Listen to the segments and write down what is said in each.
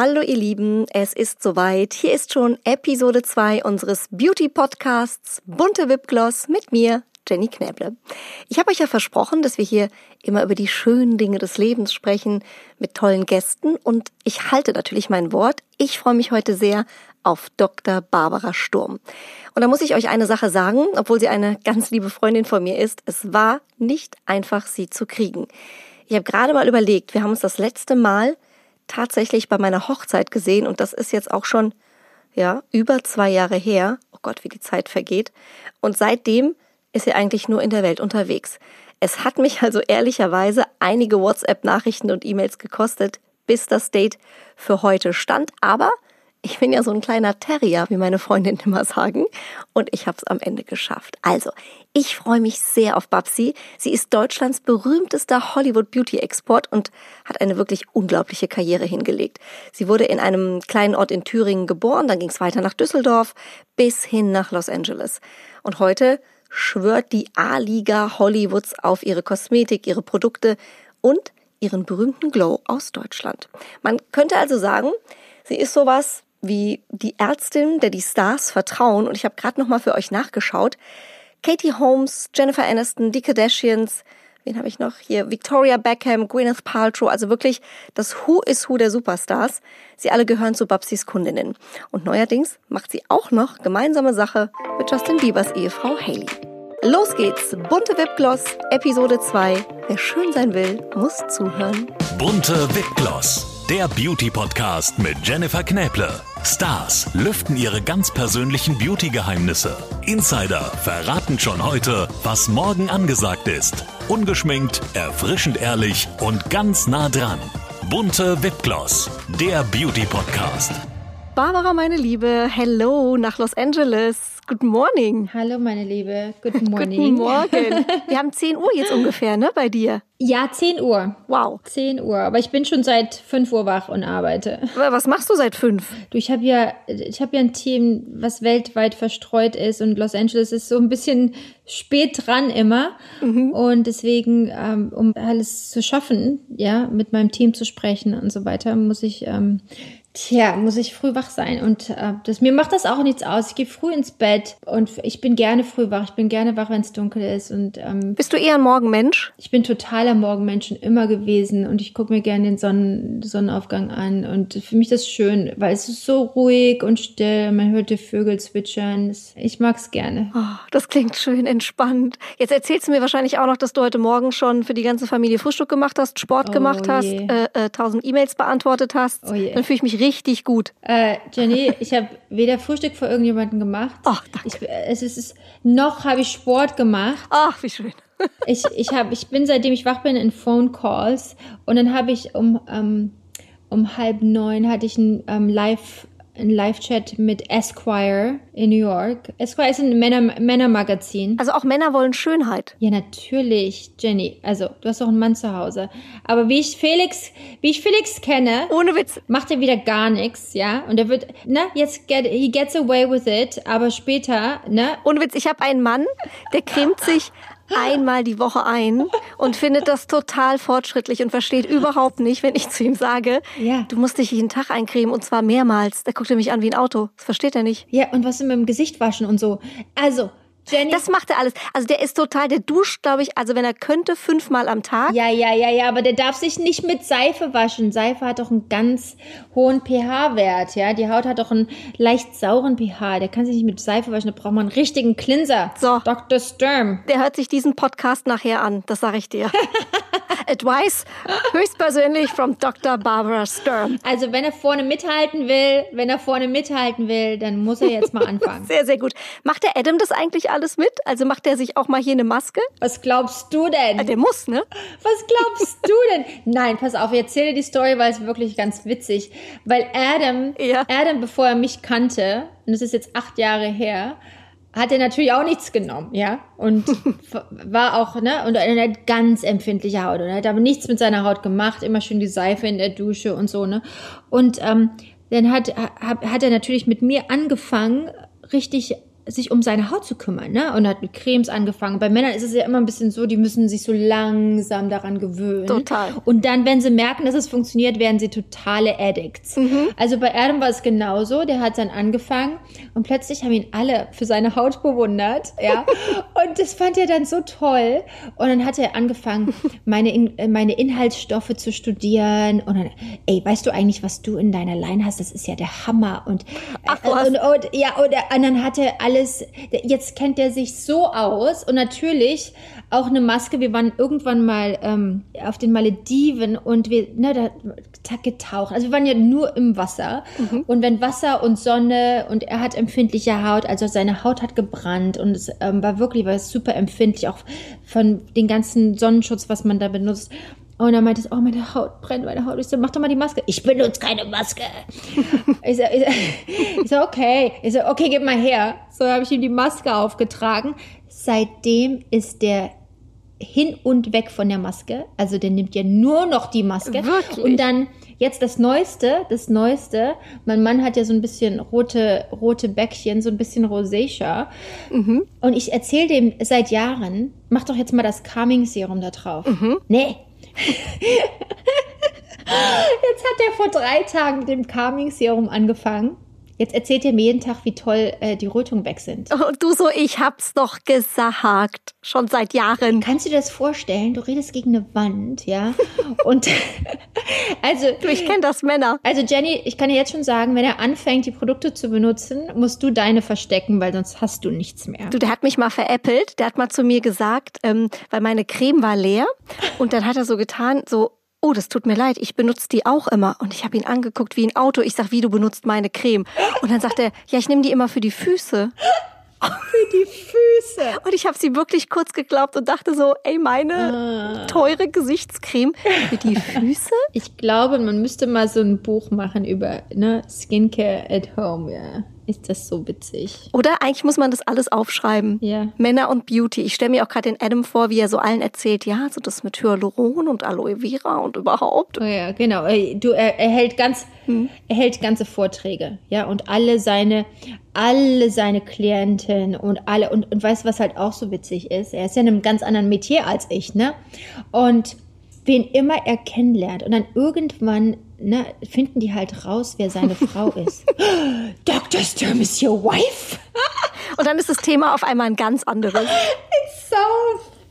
Hallo ihr Lieben, es ist soweit. Hier ist schon Episode 2 unseres Beauty Podcasts Bunte Wipgloss mit mir, Jenny Knäble. Ich habe euch ja versprochen, dass wir hier immer über die schönen Dinge des Lebens sprechen, mit tollen Gästen und ich halte natürlich mein Wort. Ich freue mich heute sehr auf Dr. Barbara Sturm. Und da muss ich euch eine Sache sagen, obwohl sie eine ganz liebe Freundin von mir ist. Es war nicht einfach, sie zu kriegen. Ich habe gerade mal überlegt, wir haben uns das letzte Mal tatsächlich bei meiner Hochzeit gesehen und das ist jetzt auch schon, ja, über zwei Jahre her. Oh Gott, wie die Zeit vergeht. Und seitdem ist sie eigentlich nur in der Welt unterwegs. Es hat mich also ehrlicherweise einige WhatsApp-Nachrichten und E-Mails gekostet, bis das Date für heute stand. Aber ich bin ja so ein kleiner Terrier, wie meine Freundinnen immer sagen, und ich habe es am Ende geschafft. Also, ich freue mich sehr auf Babsi. Sie ist Deutschlands berühmtester Hollywood Beauty Export und hat eine wirklich unglaubliche Karriere hingelegt. Sie wurde in einem kleinen Ort in Thüringen geboren, dann ging es weiter nach Düsseldorf bis hin nach Los Angeles. Und heute schwört die A-Liga Hollywoods auf ihre Kosmetik, ihre Produkte und ihren berühmten Glow aus Deutschland. Man könnte also sagen, sie ist sowas wie die Ärztin, der die Stars vertrauen. Und ich habe gerade noch mal für euch nachgeschaut. Katie Holmes, Jennifer Aniston, die Kardashians, wen habe ich noch hier? Victoria Beckham, Gwyneth Paltrow, also wirklich das Who is Who der Superstars. Sie alle gehören zu Babsis Kundinnen. Und neuerdings macht sie auch noch gemeinsame Sache mit Justin Biebers Ehefrau Haley. Los geht's, bunte Wipgloss, Episode 2. Wer schön sein will, muss zuhören. Bunte Wipgloss, der Beauty-Podcast mit Jennifer Knäble. Stars lüften ihre ganz persönlichen Beauty-Geheimnisse. Insider verraten schon heute, was morgen angesagt ist. Ungeschminkt, erfrischend ehrlich und ganz nah dran. Bunte Wipgloss, der Beauty-Podcast. Barbara, meine Liebe, hello nach Los Angeles. Good morning. Hallo, meine Liebe. Good morning. Guten Morgen. Wir haben 10 Uhr jetzt ungefähr, ne, bei dir? Ja, 10 Uhr. Wow. 10 Uhr. Aber ich bin schon seit 5 Uhr wach und arbeite. Was machst du seit 5? Du, ich habe ja, ich habe ja ein Team, was weltweit verstreut ist und Los Angeles ist so ein bisschen spät dran immer. Mhm. Und deswegen, ähm, um alles zu schaffen, ja, mit meinem Team zu sprechen und so weiter, muss ich ähm, Tja, muss ich früh wach sein. Und äh, das, mir macht das auch nichts aus. Ich gehe früh ins Bett und ich bin gerne früh wach. Ich bin gerne wach, wenn es dunkel ist. Und, ähm, Bist du eher ein Morgenmensch? Ich bin totaler Morgenmensch schon immer gewesen und ich gucke mir gerne den Sonnen, Sonnenaufgang an. Und für mich das schön, weil es ist so ruhig und still. Man hört die Vögel zwitschern. Ich mag es gerne. Oh, das klingt schön entspannt. Jetzt erzählst du mir wahrscheinlich auch noch, dass du heute Morgen schon für die ganze Familie Frühstück gemacht hast, Sport oh gemacht je. hast, äh, äh, tausend E-Mails beantwortet hast. Oh Dann fühle ich mich richtig richtig gut. Äh, Jenny, ich habe weder Frühstück für irgendjemanden gemacht. Ach, danke. Ich, es ist, noch habe ich Sport gemacht. Ach, wie schön. ich, ich, hab, ich bin, seitdem ich wach bin, in Phone Calls. Und dann habe ich um, ähm, um halb neun hatte ich ein ähm, Live ein Live-Chat mit Esquire in New York. Esquire ist ein Männer Männermagazin. Also auch Männer wollen Schönheit. Ja, natürlich, Jenny. Also, du hast doch einen Mann zu Hause. Aber wie ich Felix, wie ich Felix kenne, ohne Witz, macht er wieder gar nichts, ja? Und er wird, ne, jetzt get, he gets away with it, aber später, ne? Ohne Witz, ich habe einen Mann, der cremt sich einmal die Woche ein und findet das total fortschrittlich und versteht überhaupt nicht, wenn ich zu ihm sage, ja. du musst dich jeden Tag eincremen und zwar mehrmals. Da guckt er mich an wie ein Auto. Das versteht er nicht. Ja, und was mit dem Gesicht waschen und so. Also, Jenny. Das macht er alles. Also der ist total, der duscht, glaube ich, also wenn er könnte, fünfmal am Tag. Ja, ja, ja, ja, aber der darf sich nicht mit Seife waschen. Seife hat doch einen ganz hohen pH-Wert, ja. Die Haut hat doch einen leicht sauren pH. Der kann sich nicht mit Seife waschen, da braucht man einen richtigen Cleanser. So. Dr. Sturm. Der hört sich diesen Podcast nachher an, das sage ich dir. Advice höchstpersönlich from Dr. Barbara Sturm. Also wenn er vorne mithalten will, wenn er vorne mithalten will, dann muss er jetzt mal anfangen. sehr, sehr gut. Macht der Adam das eigentlich alles mit? Also macht er sich auch mal hier eine Maske? Was glaubst du denn? Der muss, ne? Was glaubst du denn? Nein, pass auf, ich erzähle die Story, weil es wirklich ganz witzig. Weil Adam, ja. Adam, bevor er mich kannte, und das ist jetzt acht Jahre her, hat er natürlich auch nichts genommen, ja. Und war auch, ne, und er hat ganz empfindliche Haut. Und er hat aber nichts mit seiner Haut gemacht, immer schön die Seife in der Dusche und so, ne. Und ähm, dann hat, hat, hat er natürlich mit mir angefangen, richtig sich um seine Haut zu kümmern, ne? Und hat mit Cremes angefangen. Bei Männern ist es ja immer ein bisschen so, die müssen sich so langsam daran gewöhnen. Total. Und dann, wenn sie merken, dass es funktioniert, werden sie totale Addicts. Mhm. Also bei Adam war es genauso. Der hat dann angefangen und plötzlich haben ihn alle für seine Haut bewundert, ja. und das fand er dann so toll. Und dann hat er angefangen, meine, In äh, meine Inhaltsstoffe zu studieren. Und dann, ey, weißt du eigentlich, was du in deiner Line hast? Das ist ja der Hammer. Und, Ach, äh, was? und, und ja, und, und dann hat er alles, jetzt kennt er sich so aus. Und natürlich auch eine Maske. Wir waren irgendwann mal ähm, auf den Malediven und wir, ne, da getaucht. Also wir waren ja nur im Wasser. Und wenn Wasser und Sonne und er hat empfindliche Haut, also seine Haut hat gebrannt und es ähm, war wirklich, war super empfindlich, auch von den ganzen Sonnenschutz, was man da benutzt. Und er meinte, oh, meine Haut brennt, meine Haut. Ich so, mach doch mal die Maske. Ich benutze keine Maske. ich, so, ich, so, ich so, okay. Ich so, okay, gib mal her. So habe ich ihm die Maske aufgetragen. Seitdem ist der hin und weg von der Maske. Also der nimmt ja nur noch die Maske. Wirklich? Und dann jetzt das Neueste, das Neueste. Mein Mann hat ja so ein bisschen rote, rote Bäckchen, so ein bisschen Rosacea. Und ich erzähle dem seit Jahren, mach doch jetzt mal das Calming Serum da drauf. Nee. jetzt hat er vor drei Tagen mit dem Calming Serum angefangen. Jetzt erzählt er mir jeden Tag, wie toll äh, die Rötungen weg sind. Und du so, ich hab's doch gesagt. Schon seit Jahren. Kannst du dir das vorstellen? Du redest gegen eine Wand, ja? Und also, Du, ich kenne das Männer. also Jenny, ich kann dir jetzt schon sagen, wenn er anfängt, die Produkte zu benutzen, musst du deine verstecken, weil sonst hast du nichts mehr. Du, der hat mich mal veräppelt. Der hat mal zu mir gesagt, ähm, weil meine Creme war leer. Und dann hat er so getan, so, oh, das tut mir leid, ich benutze die auch immer. Und ich habe ihn angeguckt wie ein Auto. Ich sag, wie, du benutzt meine Creme? Und dann sagt er, ja, ich nehme die immer für die Füße. Für die Füße. Und ich habe sie wirklich kurz geglaubt und dachte so, ey, meine teure Gesichtscreme für die Füße? Ich glaube, man müsste mal so ein Buch machen über ne, Skincare at Home, ja. Ist das so witzig? Oder eigentlich muss man das alles aufschreiben. Ja. Männer und Beauty. Ich stelle mir auch gerade den Adam vor, wie er so allen erzählt, ja, so das mit Hyaluron und Aloe Vera und überhaupt. Oh ja, genau. Äh, Du, er, er hält ganz, er hält ganze Vorträge, ja, und alle seine, alle seine Klienten und alle, und, und weißt du, was halt auch so witzig ist? Er ist ja in einem ganz anderen Metier als ich, ne? Und wen immer er kennenlernt und dann irgendwann, ne, finden die halt raus, wer seine Frau ist. Dr. Sturm is your wife? Und dann ist das Thema auf einmal ein ganz anderes. So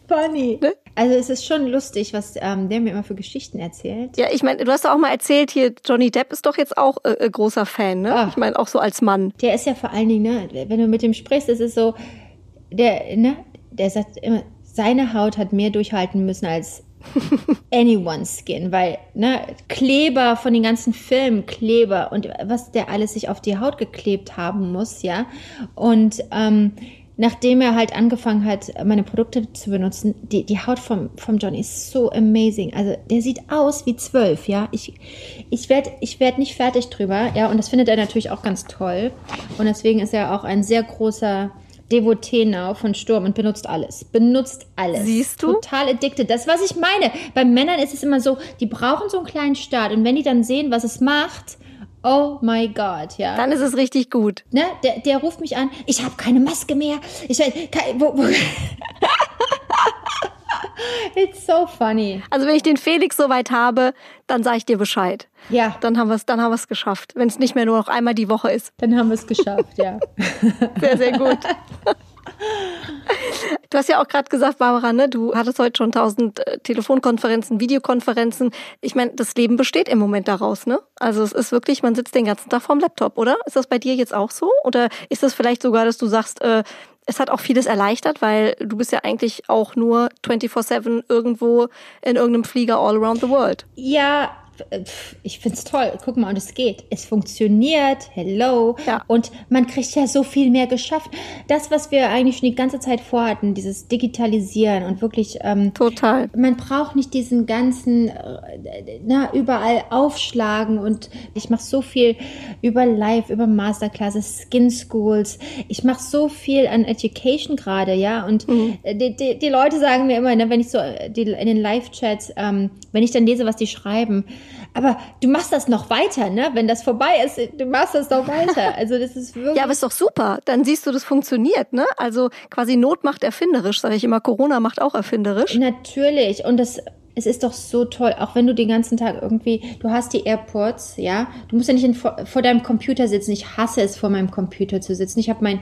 funny. Also es ist schon lustig, was ähm, der mir immer für Geschichten erzählt. Ja, ich meine, du hast doch auch mal erzählt, hier Johnny Depp ist doch jetzt auch äh, äh, großer Fan, ne? Ah. Ich meine, auch so als Mann. Der ist ja vor allen Dingen, ne, wenn du mit dem sprichst, ist so, der, ne, der sagt immer, seine Haut hat mehr durchhalten müssen als anyone's skin, weil, ne, Kleber von den ganzen Filmen, Kleber und was der alles sich auf die Haut geklebt haben muss, ja. Und ähm, nachdem er halt angefangen hat, meine Produkte zu benutzen, die, die Haut vom, vom Johnny ist so amazing. Also der sieht aus wie zwölf, ja. Ich, ich werde ich werd nicht fertig drüber, ja. Und das findet er natürlich auch ganz toll. Und deswegen ist er auch ein sehr großer Devotee now von Sturm und benutzt alles. Benutzt alles. Siehst du? Total addicted. Das, was ich meine. Bei Männern ist es immer so, die brauchen so einen kleinen Start. Und wenn die dann sehen, was es macht, oh my God, ja. Dann ist es richtig gut. Ne, der, der ruft mich an, ich habe keine Maske mehr. Ich weiß, kein, wo, wo. It's so funny. Also wenn ich den Felix soweit habe, dann sage ich dir Bescheid. Ja, Dann haben wir es dann haben wir es geschafft, wenn es nicht mehr nur noch einmal die Woche ist. dann haben wir es geschafft, ja. Sehr, sehr gut. Du hast ja auch gerade gesagt, Barbara, ne, du hattest heute schon tausend äh, Telefonkonferenzen, Videokonferenzen. Ich meine, das Leben besteht im Moment daraus, ne? Also es ist wirklich, man sitzt den ganzen Tag vorm Laptop, oder? Ist das bei dir jetzt auch so? Oder ist das vielleicht sogar, dass du sagst, äh, es hat auch vieles erleichtert, weil du bist ja eigentlich auch nur 24-7 irgendwo in irgendeinem Flieger all around the world. Ja, ich find's toll. Guck mal, und es geht. Es funktioniert. Hello. Ja. Und man kriegt ja so viel mehr geschafft. Das, was wir eigentlich schon die ganze Zeit vorhatten, dieses Digitalisieren und wirklich ähm, Total. man braucht nicht diesen ganzen, äh, na, überall aufschlagen und ich mache so viel über Live, über Masterclasses, Skin Schools. Ich mache so viel an Education gerade, ja. Und äh, die, die, die Leute sagen mir immer, ne, wenn ich so äh, die, in den Live-Chats, ähm, wenn ich dann lese, was die schreiben, Aber du machst das noch weiter, ne? Wenn das vorbei ist, du machst das noch weiter. Also das ist wirklich. Ja, aber ist doch super. Dann siehst du, das funktioniert, ne? Also quasi Not macht erfinderisch, sage ich immer. Corona macht auch erfinderisch. Natürlich. Und das es ist doch so toll, auch wenn du den ganzen Tag irgendwie, du hast die AirPods, ja, du musst ja nicht in, vor, vor, deinem Computer sitzen. Ich hasse es, vor meinem Computer zu sitzen. Ich habe mein,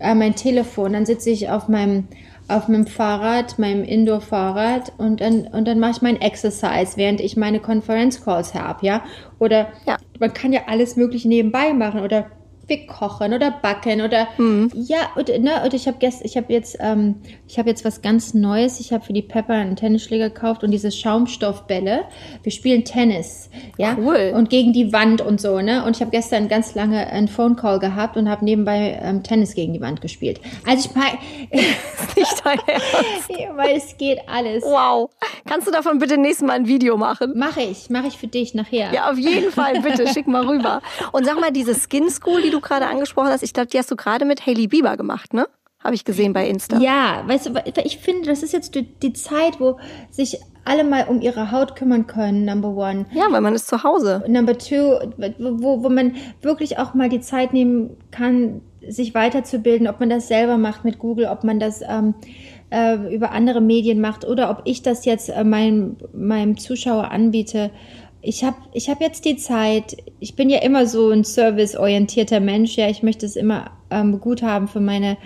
äh, mein Telefon, dann sitze ich auf meinem auf meinem Fahrrad, meinem Indoor-Fahrrad und dann, und dann mache ich mein Exercise, während ich meine Konferenzcalls habe, ja. Oder ja. man kann ja alles mögliche nebenbei machen oder wir kochen oder backen oder mhm. ja und, ne, und ich habe gestern ich habe jetzt ähm, ich habe jetzt was ganz Neues. Ich habe für die Pepper einen Tennisschläger gekauft und diese Schaumstoffbälle. Wir spielen Tennis ja? Cool. und gegen die Wand und so ne? Und ich habe gestern ganz lange einen Phone Call gehabt und habe nebenbei ähm, Tennis gegen die Wand gespielt. Also ich meine nicht dein Ernst. weil es geht alles. Wow. Kannst du davon bitte nächstes Mal ein Video machen? Mache ich mache ich für dich nachher. Ja auf jeden Fall bitte schick mal rüber. Und sag mal diese Skin School die du du gerade angesprochen hast, ich glaube, die hast du gerade mit Hailey Bieber gemacht, ne? Habe ich gesehen bei Insta. Ja, weißt du, ich finde, das ist jetzt die, die Zeit, wo sich alle mal um ihre Haut kümmern können, number one. Ja, weil man ist zu Hause. Number two, wo, wo man wirklich auch mal die Zeit nehmen kann, sich weiterzubilden, ob man das selber macht mit Google, ob man das ähm, äh, über andere Medien macht oder ob ich das jetzt äh, meinem, meinem Zuschauer anbiete ich habe ich hab jetzt die Zeit, ich bin ja immer so ein serviceorientierter Mensch, ja, ich möchte es immer ähm, gut haben für meine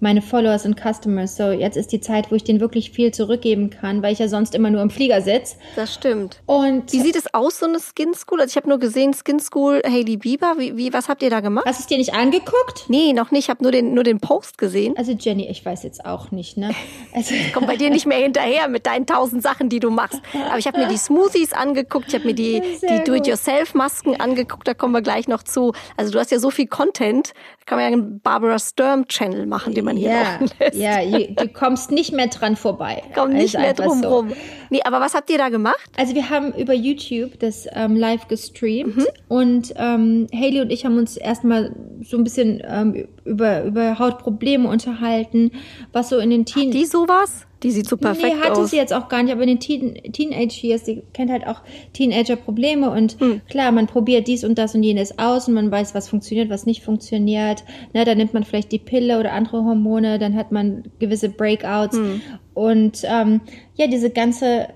meine Followers und Customers. So, jetzt ist die Zeit, wo ich denen wirklich viel zurückgeben kann, weil ich ja sonst immer nur im Flieger sitze. Das stimmt. Und wie sieht es aus, so eine Skin School? Also ich habe nur gesehen, Skin School Hailey Bieber. Wie, wie, was habt ihr da gemacht? Hast du es dir nicht angeguckt? Nee, noch nicht. Ich habe nur den, nur den Post gesehen. Also Jenny, ich weiß jetzt auch nicht, ne? Also ich komme bei dir nicht mehr hinterher mit deinen tausend Sachen, die du machst. Aber ich habe mir die Smoothies angeguckt, ich habe mir die, die Do-it-yourself-Masken angeguckt, da kommen wir gleich noch zu. Also du hast ja so viel Content, kann man ja einen Barbara Sturm-Channel machen, den man hier lässt. Ja, du kommst nicht mehr dran vorbei. Komm nicht mehr drum so. rum. Nee, aber was habt ihr da gemacht? Also wir haben über YouTube das ähm, live gestreamt mhm. und ähm, Haley und ich haben uns erstmal so ein bisschen ähm, über, über Hautprobleme unterhalten, was so in den Teen... Hat die sowas? Die sieht so perfekt aus. Nee, hatte aus. sie jetzt auch gar nicht, aber in den Teen Teenage Years, die kennt halt auch Teenager-Probleme und hm. klar, man probiert dies und das und jenes aus und man weiß, was funktioniert, was nicht funktioniert. Ne, dann nimmt man vielleicht die Pille oder andere Hormone, dann hat man gewisse Breakouts hm. und ähm, ja, diese ganze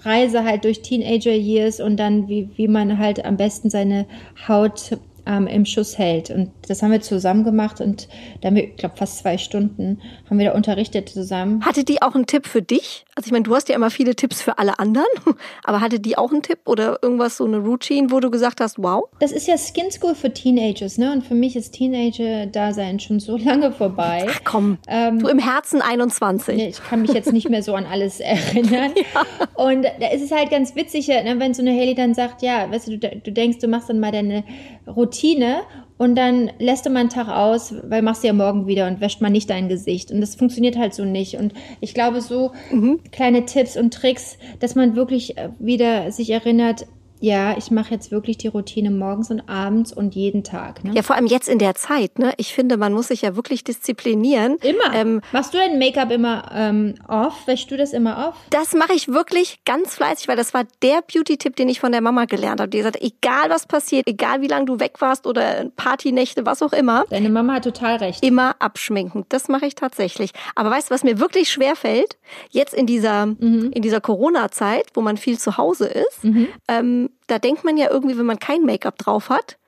Reise halt durch Teenager Years und dann wie, wie man halt am besten seine Haut ähm, im Schuss hält. Und das haben wir zusammen gemacht und da haben wir, ich glaube, fast zwei Stunden haben wir da unterrichtet zusammen. Hatte die auch einen Tipp für dich? Also ich meine, du hast ja immer viele Tipps für alle anderen, aber hatte die auch einen Tipp oder irgendwas, so eine Routine, wo du gesagt hast, wow? Das ist ja Skin School für Teenagers, ne? Und für mich ist Teenager-Dasein schon so lange vorbei. Ach komm, ähm, du im Herzen 21. Ich kann mich jetzt nicht mehr so an alles erinnern. ja. Und da ist es halt ganz witzig, ne, wenn so eine Haley dann sagt, ja, weißt du, du, du denkst, du machst dann mal deine Routine und dann lässt du mal einen Tag aus, weil machst du ja morgen wieder und wäscht mal nicht dein Gesicht. Und das funktioniert halt so nicht. Und ich glaube, so mhm. kleine Tipps und Tricks, dass man wirklich äh, wieder sich erinnert, ja, ich mache jetzt wirklich die Routine morgens und abends und jeden Tag. Ne? Ja, vor allem jetzt in der Zeit. Ne? Ich finde, man muss sich ja wirklich disziplinieren. Immer. Ähm, Machst du dein Make-up immer ähm, off? Wäschst du das immer off? Das mache ich wirklich ganz fleißig, weil das war der Beauty-Tipp, den ich von der Mama gelernt habe. Die gesagt, egal was passiert, egal wie lange du weg warst oder Partynächte, was auch immer. Deine Mama hat total recht. Immer abschminken. Das mache ich tatsächlich. Aber weißt du, was mir wirklich schwer fällt? Jetzt in dieser, mhm. in dieser Corona-Zeit, wo man viel zu Hause ist, mhm. ähm, da denkt man ja irgendwie, wenn man kein Make-up drauf hat,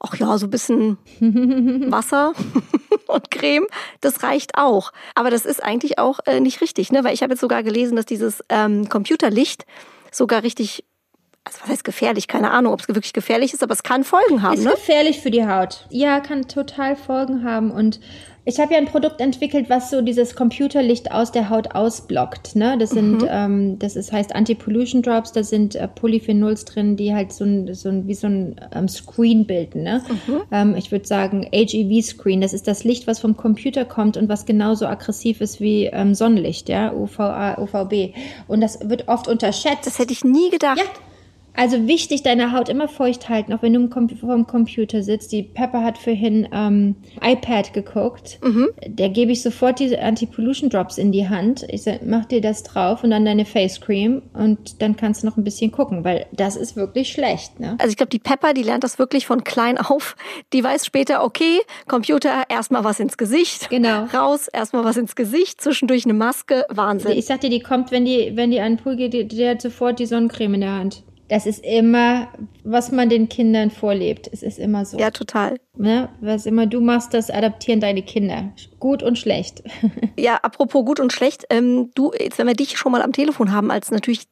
ach ja, so ein bisschen Wasser und Creme, das reicht auch. Aber das ist eigentlich auch äh, nicht richtig, ne? Weil ich habe jetzt sogar gelesen, dass dieses ähm, Computerlicht sogar richtig also was heißt gefährlich? Keine Ahnung, ob es wirklich gefährlich ist, aber es kann Folgen haben. Ist ne? gefährlich für die Haut. Ja, kann total Folgen haben und ich habe ja ein Produkt entwickelt, was so dieses Computerlicht aus der Haut ausblockt. Ne? Das sind, mhm. ähm, das ist, heißt Anti-Pollution Drops, da sind äh, Polyphenols drin, die halt so ein, so ein wie so ein ähm, Screen bilden. Ne? Mhm. Ähm, ich würde sagen HEV-Screen. Das ist das Licht, was vom Computer kommt und was genauso aggressiv ist wie ähm, Sonnenlicht, ja, UVA, UVB. Und das wird oft unterschätzt. Das hätte ich nie gedacht. Ja Also wichtig, deine Haut immer feucht halten, auch wenn du vor dem Computer sitzt. Die Pepper hat vorhin ähm, iPad geguckt. Mhm. Der gebe ich sofort diese Anti-Pollution Drops in die Hand. Ich sag, mach dir das drauf und dann deine Face Cream und dann kannst du noch ein bisschen gucken, weil das ist wirklich schlecht. Ne? Also ich glaube, die Pepper, die lernt das wirklich von klein auf. Die weiß später, okay, Computer, erstmal was ins Gesicht. Genau. Raus, erstmal was ins Gesicht, zwischendurch eine Maske. Wahnsinn. Ich sag dir, die kommt, wenn die, wenn die an den Pool geht, die, die hat sofort die Sonnencreme in der Hand. Das ist immer, was man den Kindern vorlebt. Es ist immer so. Ja, total. Ne? Was immer du machst, das adaptieren deine Kinder. Gut und schlecht. ja, apropos gut und schlecht. Ähm, du, jetzt wenn wir dich schon mal am Telefon haben, als natürlich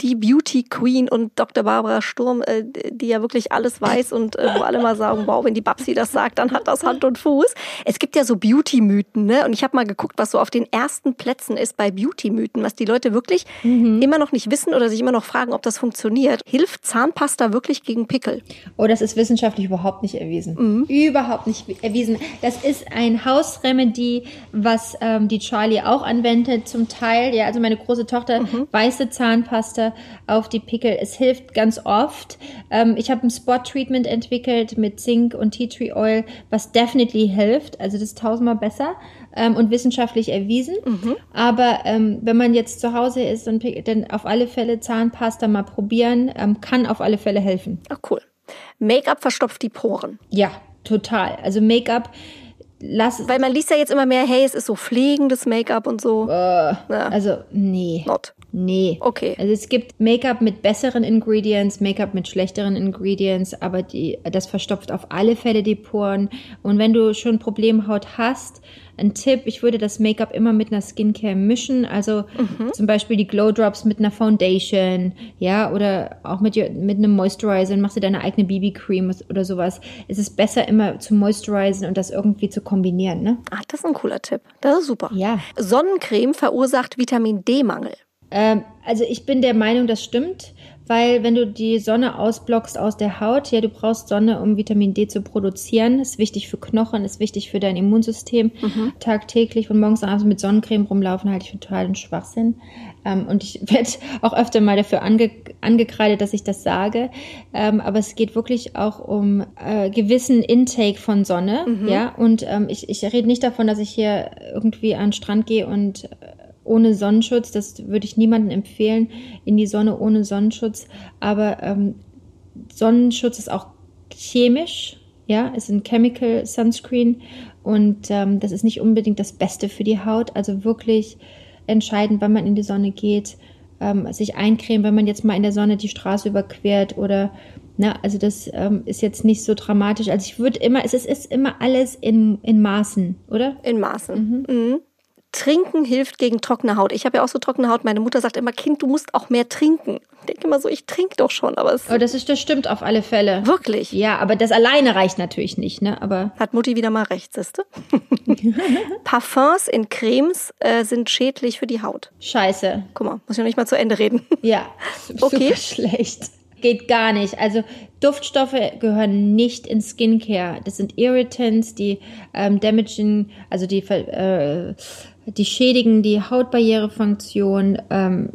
die Beauty Queen und Dr. Barbara Sturm, äh, die ja wirklich alles weiß und äh, wo alle mal sagen, wow, wenn die Babsi das sagt, dann hat das Hand und Fuß. Es gibt ja so Beauty-Mythen, ne? Und ich habe mal geguckt, was so auf den ersten Plätzen ist bei Beauty-Mythen, was die Leute wirklich mhm. immer noch nicht wissen oder sich immer noch fragen, ob das funktioniert. Hilft Zahnpasta wirklich gegen Pickel? Oh, das ist wissenschaftlich überhaupt nicht erwiesen. Mhm. Überhaupt nicht erwiesen. Das ist ein Hausremedie, was ähm, die Charlie auch anwendet zum Teil. Ja, also meine große Tochter, mhm. weiße Zahnpasta auf die Pickel. Es hilft ganz oft. Ähm, ich habe ein Spot-Treatment entwickelt mit Zink und Tea Tree Oil, was definitely hilft. Also das ist tausendmal besser ähm, und wissenschaftlich erwiesen. Mhm. Aber ähm, wenn man jetzt zu Hause ist und dann auf alle Fälle Zahnpasta mal probieren, ähm, kann auf alle Fälle helfen. Ach cool. Make-up verstopft die Poren. Ja, total. Also Make-up lass. Weil man liest ja jetzt immer mehr, hey, es ist so pflegendes Make-up und so. Uh, ja. Also, nee. Not. Nee. Okay. Also es gibt Make-up mit besseren Ingredients, Make-up mit schlechteren Ingredients, aber die, das verstopft auf alle Fälle die Poren. Und wenn du schon Problemhaut hast, ein Tipp, ich würde das Make-up immer mit einer Skincare mischen, also mhm. zum Beispiel die Glow Drops mit einer Foundation, ja, oder auch mit, mit einem Moisturizer, machst du deine eigene BB-Cream oder sowas. Es ist besser immer zu moistuриzen und das irgendwie zu kombinieren, ne? Ach, das ist ein cooler Tipp. Das ist super. Ja. Sonnencreme verursacht Vitamin D-Mangel. Ähm, also ich bin der Meinung, das stimmt, weil wenn du die Sonne ausblockst aus der Haut, ja, du brauchst Sonne, um Vitamin D zu produzieren. Ist wichtig für Knochen, ist wichtig für dein Immunsystem. Mhm. Tagtäglich von morgens abends mit Sonnencreme rumlaufen, halte ich für totalen Schwachsinn. Ähm, und ich werde auch öfter mal dafür ange angekreidet, dass ich das sage. Ähm, aber es geht wirklich auch um äh, gewissen Intake von Sonne, mhm. ja. Und ähm, ich, ich rede nicht davon, dass ich hier irgendwie an den Strand gehe und ohne Sonnenschutz. Das würde ich niemandem empfehlen, in die Sonne ohne Sonnenschutz. Aber ähm, Sonnenschutz ist auch chemisch, ja, ist ein Chemical Sunscreen und ähm, das ist nicht unbedingt das Beste für die Haut. Also wirklich entscheidend, wann man in die Sonne geht, ähm, sich eincremen, wenn man jetzt mal in der Sonne die Straße überquert oder na, also das ähm, ist jetzt nicht so dramatisch. Also ich würde immer, es ist, ist immer alles in, in Maßen, oder? In Maßen. Mhm. Mhm. Trinken hilft gegen trockene Haut. Ich habe ja auch so trockene Haut. Meine Mutter sagt immer, Kind, du musst auch mehr trinken. Ich denke immer so, ich trinke doch schon, aber es. Oh, das ist, das stimmt auf alle Fälle. Wirklich? Ja, aber das alleine reicht natürlich nicht, ne? Aber. Hat Mutti wieder mal recht, siehste? Parfums in Cremes äh, sind schädlich für die Haut. Scheiße. Guck mal, muss ich noch nicht mal zu Ende reden. Ja. okay. schlecht geht gar nicht. Also Duftstoffe gehören nicht in Skincare. Das sind Irritants, die ähm, damagen, also die äh, die schädigen die Hautbarrierefunktion. Ähm,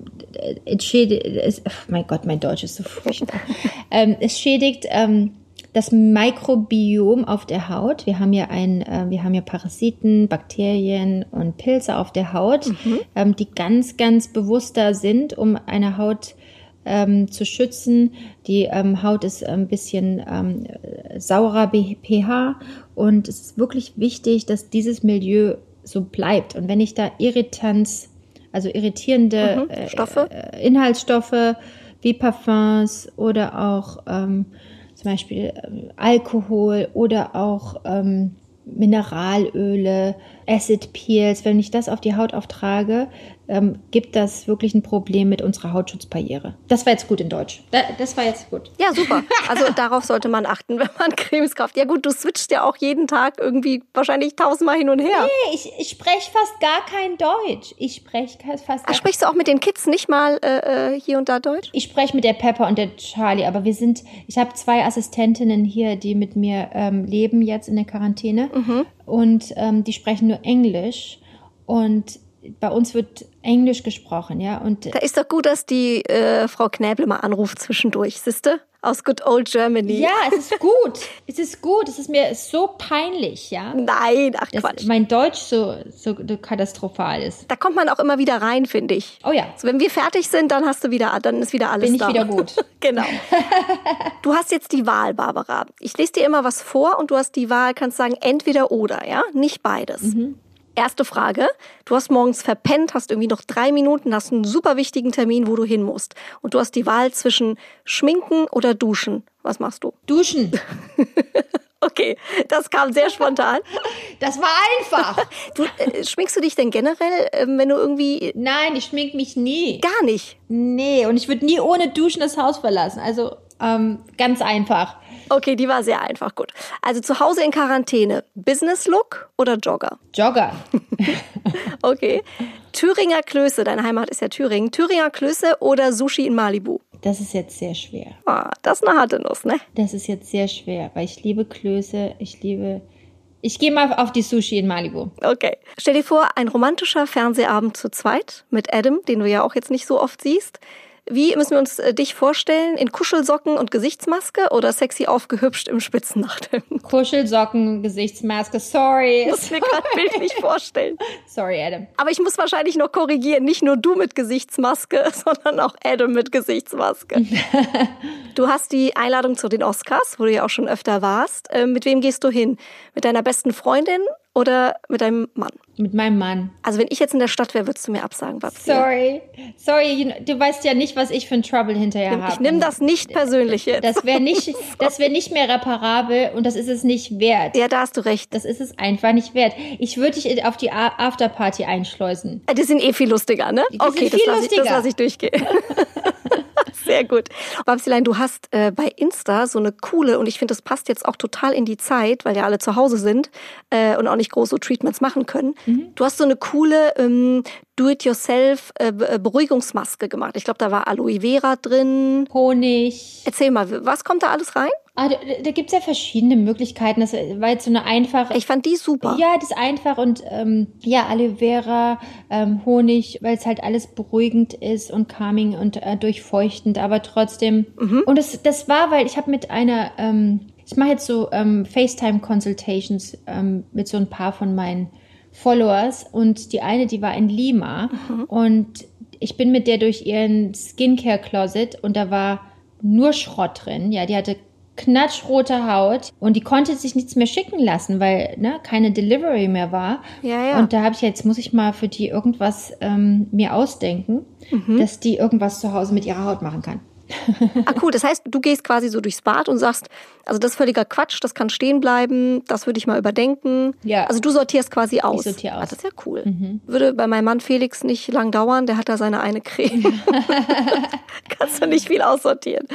es schädigt, es, oh mein Gott, mein Deutsch ist so furchtbar. ähm, es schädigt ähm, das Mikrobiom auf der Haut. Wir haben ja ein, äh, wir haben ja Parasiten, Bakterien und Pilze auf der Haut, mhm. ähm, die ganz, ganz bewusster sind, um eine Haut ähm, zu schützen. Die ähm, Haut ist ein bisschen ähm, saurer pH und es ist wirklich wichtig, dass dieses Milieu so bleibt. Und wenn ich da Irritanz, also irritierende mhm, Stoffe? Äh, Inhaltsstoffe wie Parfums oder auch ähm, zum Beispiel äh, Alkohol oder auch ähm, Mineralöle, Acid Peels, wenn ich das auf die Haut auftrage, ähm, gibt das wirklich ein Problem mit unserer Hautschutzbarriere. Das war jetzt gut in Deutsch. Das war jetzt gut. Ja, super. Also darauf sollte man achten, wenn man Cremes kauft. Ja gut, du switchst ja auch jeden Tag irgendwie wahrscheinlich tausendmal hin und her. Nee, ich, ich spreche fast gar kein Deutsch. Ich spreche fast Ach, sprichst du auch mit den Kids nicht mal äh, äh, hier und da Deutsch? Ich spreche mit der Pepper und der Charlie, aber wir sind, ich habe zwei Assistentinnen hier, die mit mir ähm, leben jetzt in der Quarantäne. Mhm. Und ähm, die sprechen nur Englisch. Und bei uns wird Englisch gesprochen, ja. Und Da ist doch gut, dass die äh, Frau Knäble mal anruft zwischendurch, siehste? Aus Good Old Germany. ja, es ist gut. es ist gut. Es ist mir so peinlich, ja. Nein, ach Dass Quatsch. mein Deutsch so, so katastrophal ist. Da kommt man auch immer wieder rein, finde ich. Oh ja. So, wenn wir fertig sind, dann hast du wieder, dann ist wieder alles Bin ich da. wieder gut. genau. Du hast jetzt die Wahl, Barbara. Ich lese dir immer was vor und du hast die Wahl, kannst sagen entweder oder, ja, nicht beides. Mhm. Erste Frage. Du hast morgens verpennt, hast irgendwie noch drei Minuten, hast einen super wichtigen Termin, wo du hin musst. Und du hast die Wahl zwischen Schminken oder Duschen. Was machst du? Duschen. Okay, das kam sehr spontan. Das war einfach. Du, äh, schminkst du dich denn generell, ähm, wenn du irgendwie Nein, ich schmink mich nie. gar nicht? Nee, und ich würde nie ohne Duschen das Haus verlassen. Also ähm, ganz einfach. Okay, die war sehr einfach, gut. Also zu Hause in Quarantäne, Business Look oder Jogger? Jogger. Okay. Thüringer Klöße, deine Heimat ist ja Thüringen. Thüringer Klöße oder Sushi in Malibu? Das ist jetzt sehr schwer. Ah, das ist eine harte Nuss, ne? Das ist jetzt sehr schwer, weil ich liebe Klöße, ich liebe. Ich gehe mal auf die Sushi in Malibu. Okay. Stell dir vor, ein romantischer Fernsehabend zu zweit mit Adam, den du ja auch jetzt nicht so oft siehst. Wie müssen wir uns äh, dich vorstellen? In Kuschelsocken und Gesichtsmaske oder sexy aufgehübscht im Spitzenachthemd? Kuschelsocken, Gesichtsmaske. Sorry. Muss mir gerade bildlich vorstellen. Sorry, Adam. Aber ich muss wahrscheinlich noch korrigieren, nicht nur du mit Gesichtsmaske, sondern auch Adam mit Gesichtsmaske. du hast die Einladung zu den Oscars, wo du ja auch schon öfter warst. Ähm, mit wem gehst du hin? Mit deiner besten Freundin oder mit deinem Mann? Mit meinem Mann. Also wenn ich jetzt in der Stadt wäre, würdest du mir absagen, Babsi. Sorry. Sorry, you know, du weißt ja nicht, was ich für ein Trouble hinterher habe. Ich nehme das nicht persönlich jetzt. Das wäre nicht, das wäre nicht mehr reparabel und das ist es nicht wert. ja, da hast du recht. Das ist es einfach nicht wert. Ich würde dich auf die Afterparty einschleusen. Äh, Die sind eh viel lustiger, ne? Die okay, das lasse ich, lass ich durchgehen. Sehr gut. Babsilein, du hast äh, bei Insta so eine coole, und ich finde, das passt jetzt auch total in die Zeit, weil ja alle zu Hause sind äh, und auch nicht groß so Treatments machen können. Mhm. Du hast so eine coole ähm, Do-it-yourself äh, äh, Beruhigungsmaske gemacht. Ich glaube, da war Aloe Vera drin. Honig. Erzähl mal, was kommt da alles rein? Ah, da da gibt es ja verschiedene Möglichkeiten. Das war jetzt so eine einfache. Ich fand die super. Ja, das ist einfach und ähm, ja, Aloe Vera, ähm, Honig, weil es halt alles beruhigend ist und calming und äh, durchfeuchtend, aber trotzdem. Und das, das war, weil ich habe mit einer, ähm, ich mache jetzt so ähm, FaceTime-Consultations ähm, mit so ein paar von meinen Followers und die eine, die war in Lima und ich bin mit der durch ihren Skincare-Closet und da war nur Schrott drin. Ja, die hatte knatschrote Haut und die konnte sich nichts mehr schicken lassen, weil ne, keine Delivery mehr war. Ja, ja. Und da habe ich jetzt, muss ich mal für die irgendwas ähm, mir ausdenken, Mhm. dass die irgendwas zu Hause mit ihrer Haut machen kann. Ah, cool. Das heißt, du gehst quasi so durchs Bad und sagst, also das ist völliger Quatsch, das kann stehen bleiben, das würde ich mal überdenken. Ja. Also du sortierst quasi aus. sortiere aus. Mhm. Ah, das ist ja cool. Würde bei meinem Mann Felix nicht lang dauern, der hat da seine eine Creme. Kannst du nicht viel aussortieren.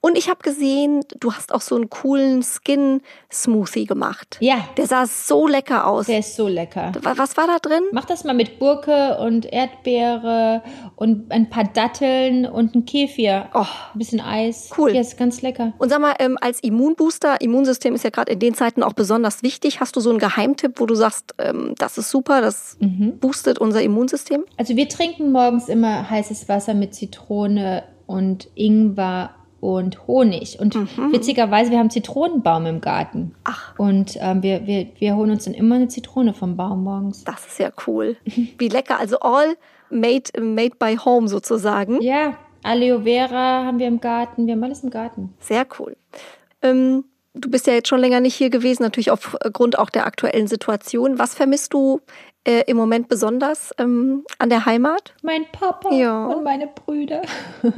Und ich habe gesehen, du hast auch so einen coolen Skin-Smoothie gemacht. Ja. Der sah so lecker aus. Der ist so lecker. Wa- Was war da drin? Mach das mal mit Gurke und Erdbeere und ein paar Datteln und ein Kefir. Oh. Ein bisschen Eis. Cool. Ja, ist ganz lecker. Und sag mal, ähm, als Immunbooster, Immunsystem ist ja gerade in den Zeiten auch besonders wichtig. Hast du so einen Geheimtipp, wo du sagst, ähm, das ist super, das Mhm. boostet unser Immunsystem? Also wir trinken morgens immer heißes Wasser mit Zitrone und Ingwer und Honig. Und witzigerweise, wir haben Zitronenbaum im Garten. Ach. Und ähm, wir, wir, wir holen uns dann immer eine Zitrone vom Baum morgens. Das ist ja cool. Wie lecker. Also all made, made by home sozusagen. Ja, Aloe Vera haben wir im Garten. Wir haben alles im Garten. Sehr cool. Ähm, du bist ja jetzt schon länger nicht hier gewesen, natürlich aufgrund auch der aktuellen Situation. Was vermisst du äh, im Moment besonders ähm, an der Heimat? Mein Papa Ja. und meine Brüder.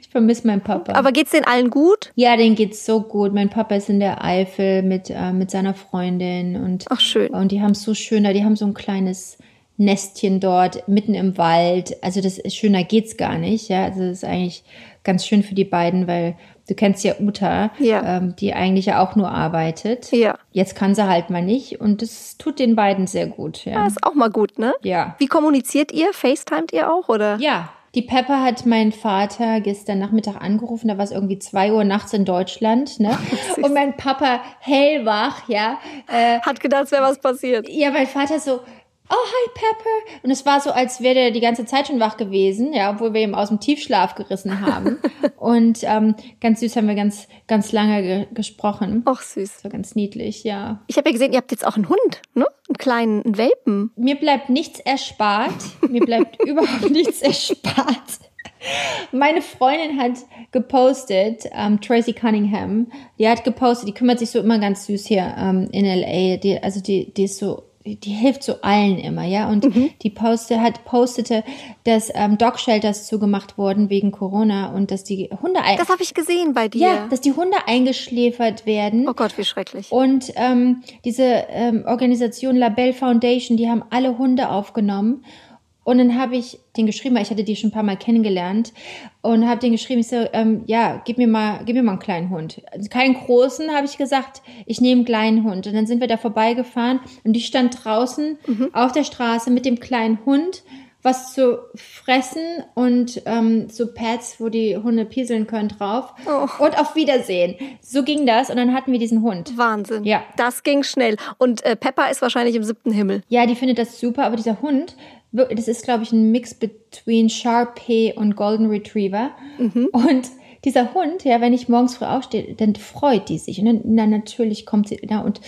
ich vermisse meinen Papa. Aber geht's denen allen gut? ja, denen geht's so gut. Mein Papa ist in der Eifel mit, äh, mit seiner Freundin und Ach, schön. Und die haben es so schön da, die haben so ein kleines Nestchen dort mitten im Wald. Also das ist schöner geht's gar nicht. Ja, also das ist eigentlich ganz schön für die beiden, weil du kennst ja Uta, Ja. ähm, die eigentlich ja auch nur arbeitet. Ja. Jetzt kann sie halt mal nicht und das tut den beiden sehr gut. Ja, Ja. ist auch mal gut, ne? Ja. Wie kommuniziert ihr? FaceTimet ihr auch, oder? Ja. Die Pepper hat mein Vater gestern Nachmittag angerufen, da war es irgendwie zwei Uhr nachts in Deutschland, ne? Und mein Papa hellwach, ja, äh, Hat gedacht, es wäre was passiert. Ja, mein Vater so, oh, hi Pepper. Und es war so, als wäre der die ganze Zeit schon wach gewesen, ja, obwohl wir ihn aus dem Tiefschlaf gerissen haben. und ähm, ganz süß haben wir ganz, ganz lange ge gesprochen. Ach, süß. So ganz niedlich, ja. Ich habe ja gesehen, ihr habt jetzt auch einen Hund, ne? Einen kleinen einen Welpen. Mir bleibt nichts erspart. Mir bleibt überhaupt nichts erspart. Meine Freundin hat gepostet, ähm, Tracy Cunningham, die hat gepostet, die kümmert sich so immer ganz süß hier ähm, in LA. Die, also die, die ist so die hilft so allen immer, ja. Und mhm. die poste, hat postete, dass ähm, Dog Shelters zugemacht wurden wegen Corona und dass die Hunde Das habe ich gesehen bei dir. Ja, dass die Hunde eingeschläfert werden. Oh Gott, wie schrecklich. Und ähm, diese ähm, Organisation Labelle Foundation, die haben alle Hunde aufgenommen und dann habe ich den geschrieben, weil ich hatte die schon ein paar Mal kennengelernt und habe den geschrieben, ich so, ähm, ja, gib mir mal, gib mir mal einen kleinen Hund. Also keinen großen, habe ich gesagt, ich nehme einen kleinen Hund. Und dann sind wir da vorbeigefahren und die stand draußen mhm. auf der Straße mit dem kleinen Hund, was zu fressen und ähm, so Pads, wo die Hunde pieseln können drauf. Oh. Und auf Wiedersehen. So ging das und dann hatten wir diesen Hund. Wahnsinn. Ja. Das ging schnell. Und äh, Pepper ist wahrscheinlich im siebten Himmel. Ja, die findet das super, aber dieser Hund das ist, glaube ich, ein Mix between Sharpei und Golden Retriever. Mhm. Und dieser Hund, ja, wenn ich morgens früh aufstehe, dann freut die sich. Und dann, dann natürlich kommt sie da und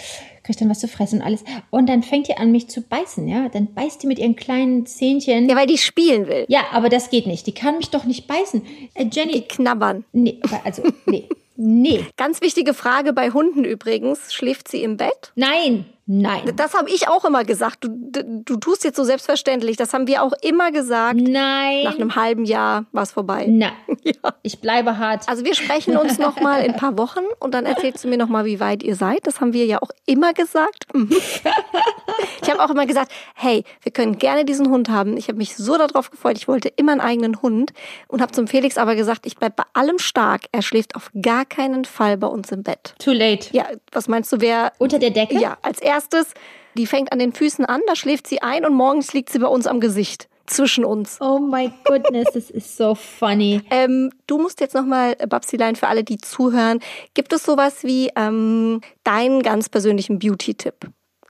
kriegt dann was zu fressen und alles. Und dann fängt die an, mich zu beißen, ja. Dann beißt die mit ihren kleinen Zähnchen. Ja, weil die spielen will. Ja, aber das geht nicht. Die kann mich doch nicht beißen. Äh, Jenny. Die knabbern. Nee, also, nee. Nee. Ganz wichtige Frage bei Hunden übrigens. Schläft sie im Bett? Nein. Nein. Das habe ich auch immer gesagt. Du, du tust jetzt so selbstverständlich. Das haben wir auch immer gesagt. Nein. Nach einem halben Jahr war es vorbei. Nein. Ja. Ich bleibe hart. Also wir sprechen uns noch mal in ein paar Wochen und dann erzählst du mir noch mal, wie weit ihr seid. Das haben wir ja auch immer gesagt. Mhm. ich habe auch immer gesagt, hey, wir können gerne diesen Hund haben. Ich habe mich so darauf gefreut. Ich wollte immer einen eigenen Hund und habe zum Felix aber gesagt, ich bleib bei allem stark. Er schläft auf gar keinen Fall bei uns im Bett. Too late. Ja, was meinst du, wer unter der Decke? Ja, als er erstes, die fängt an den Füßen an, da schläft sie ein und morgens liegt sie bei uns am Gesicht zwischen uns. Oh my goodness, das ist so funny. Ähm, du musst jetzt nochmal, äh, Babsilein, für alle, die zuhören, gibt es sowas wie ähm, deinen ganz persönlichen Beauty-Tipp?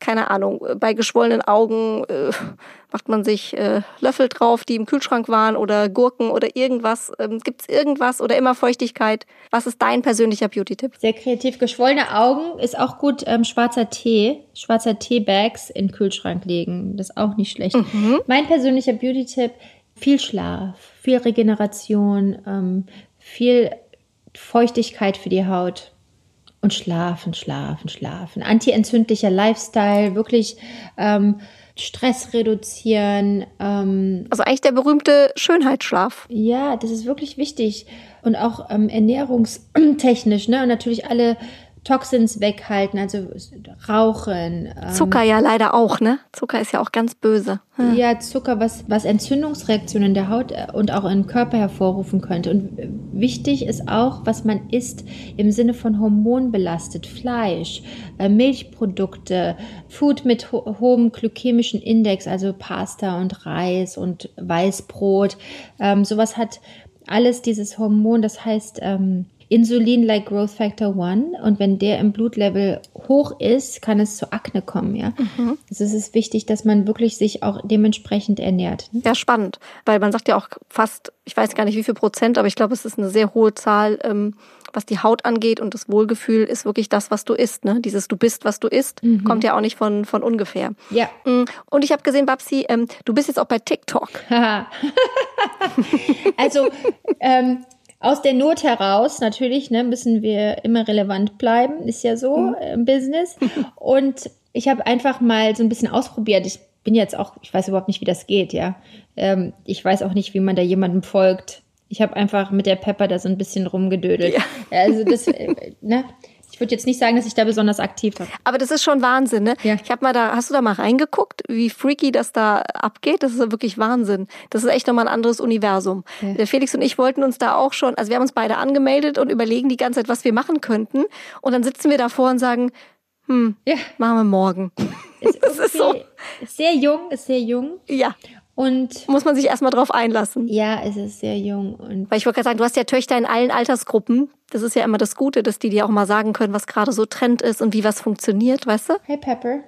Keine Ahnung, bei geschwollenen Augen äh, macht man sich äh, Löffel drauf, die im Kühlschrank waren oder Gurken oder irgendwas. Ähm, Gibt es irgendwas oder immer Feuchtigkeit? Was ist dein persönlicher Beauty-Tipp? Sehr kreativ. Geschwollene Augen ist auch gut. Ähm, schwarzer Tee, schwarzer Teebags in den Kühlschrank legen. Das ist auch nicht schlecht. Mhm. Mein persönlicher Beauty-Tipp, viel Schlaf, viel Regeneration, ähm, viel Feuchtigkeit für die Haut und schlafen, schlafen, schlafen. Antientzündlicher Lifestyle, wirklich ähm, Stress reduzieren. Ähm, also eigentlich der berühmte Schönheitsschlaf. Ja, das ist wirklich wichtig. Und auch ähm, ernährungstechnisch, ne? Und natürlich alle Toxins weghalten, also Rauchen. Ähm, Zucker ja leider auch, ne? Zucker ist ja auch ganz böse. Hm. Ja, Zucker, was, was Entzündungsreaktionen in der Haut äh, und auch im Körper hervorrufen könnte. Und wichtig ist auch, was man isst im Sinne von hormonbelastet. Fleisch, äh, Milchprodukte, Food mit ho hohem glykämischen Index, also Pasta und Reis und Weißbrot. Ähm, sowas hat alles dieses Hormon, das heißt, ähm, Insulin-like Growth Factor 1 und wenn der im Blutlevel hoch ist, kann es zu Akne kommen, ja. Mhm. Also es ist wichtig, dass man wirklich sich auch dementsprechend ernährt. Ja, spannend, weil man sagt ja auch fast, ich weiß gar nicht wie viel Prozent, aber ich glaube, es ist eine sehr hohe Zahl, ähm, was die Haut angeht und das Wohlgefühl ist wirklich das, was du isst, ne? Dieses du bist, was du isst, mhm. kommt ja auch nicht von, von ungefähr. Ja. Mm, und ich habe gesehen, Babsi, ähm, du bist jetzt auch bei TikTok. also, ähm, aus der Not heraus, natürlich, ne, müssen wir immer relevant bleiben, ist ja so mhm. im Business. Und ich habe einfach mal so ein bisschen ausprobiert. Ich bin jetzt auch, ich weiß überhaupt nicht, wie das geht, ja. Ähm, ich weiß auch nicht, wie man da jemandem folgt. Ich habe einfach mit der Pepper da so ein bisschen rumgedödelt. Ja. Also das, äh, ne? Ich würde jetzt nicht sagen, dass ich da besonders aktiv war. Aber das ist schon Wahnsinn, ne? Ja. Ich habe mal da, hast du da mal reingeguckt, wie freaky das da abgeht? Das ist wirklich Wahnsinn. Das ist echt nochmal ein anderes Universum. Ja. Der Felix und ich wollten uns da auch schon, also wir haben uns beide angemeldet und überlegen die ganze Zeit, was wir machen könnten. Und dann sitzen wir davor und sagen, hm, ja. machen wir morgen. Ist das ist so. Ist sehr jung, ist sehr jung. Ja. Und muss man sich erstmal drauf einlassen. Ja, es ist sehr jung. Und Weil ich wollte gerade sagen, du hast ja Töchter in allen Altersgruppen. Das ist ja immer das Gute, dass die dir auch mal sagen können, was gerade so Trend ist und wie was funktioniert, weißt du? Hey Pepper.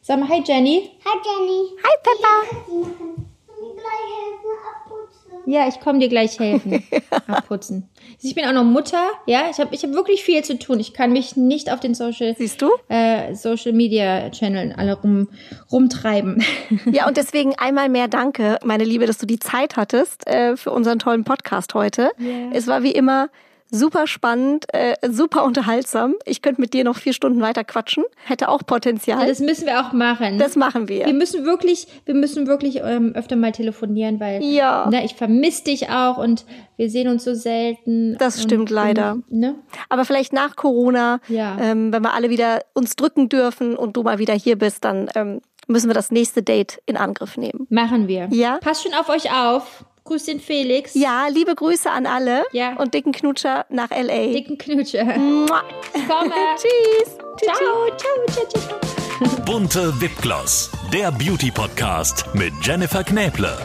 Sag mal, hi Jenny. Hi Jenny. Hi Peppa. Kannst du mir gleich helfen abputzen? Ja, ich komme dir gleich helfen. Abputzen. Ich bin auch noch Mutter. Ja, ich habe ich hab wirklich viel zu tun. Ich kann mich nicht auf den Social, Siehst du? äh, Social Media Channeln alle rum, rumtreiben. Ja, und deswegen einmal mehr Danke, meine Liebe, dass du die Zeit hattest äh, für unseren tollen Podcast heute. Ja. Es war wie immer super spannend, äh, super unterhaltsam. Ich könnte mit dir noch vier Stunden weiter quatschen. Hätte auch Potenzial. Das müssen wir auch machen. Das machen wir. wir müssen wirklich, wir müssen wirklich ähm, öfter mal telefonieren, weil Ja. ne, ich vermisse dich auch und wir sehen uns so selten. Das und, stimmt leider. Ne? Aber vielleicht nach Corona, Ja. ähm, wenn wir alle wieder uns drücken dürfen und du mal wieder hier bist, dann ähm, müssen wir das nächste Date in Angriff nehmen. Machen wir. Ja. Passt schon auf euch auf. Grüß den Felix. Ja, liebe Grüße an alle Ja. und dicken Knutscher nach L.A. Dicken Knutsche. Mua. Komme. Tschüss. Ciao, ciao, ciao, ciao. ciao. Bunte Wipgloss, der Beauty-Podcast mit Jennifer Knäble.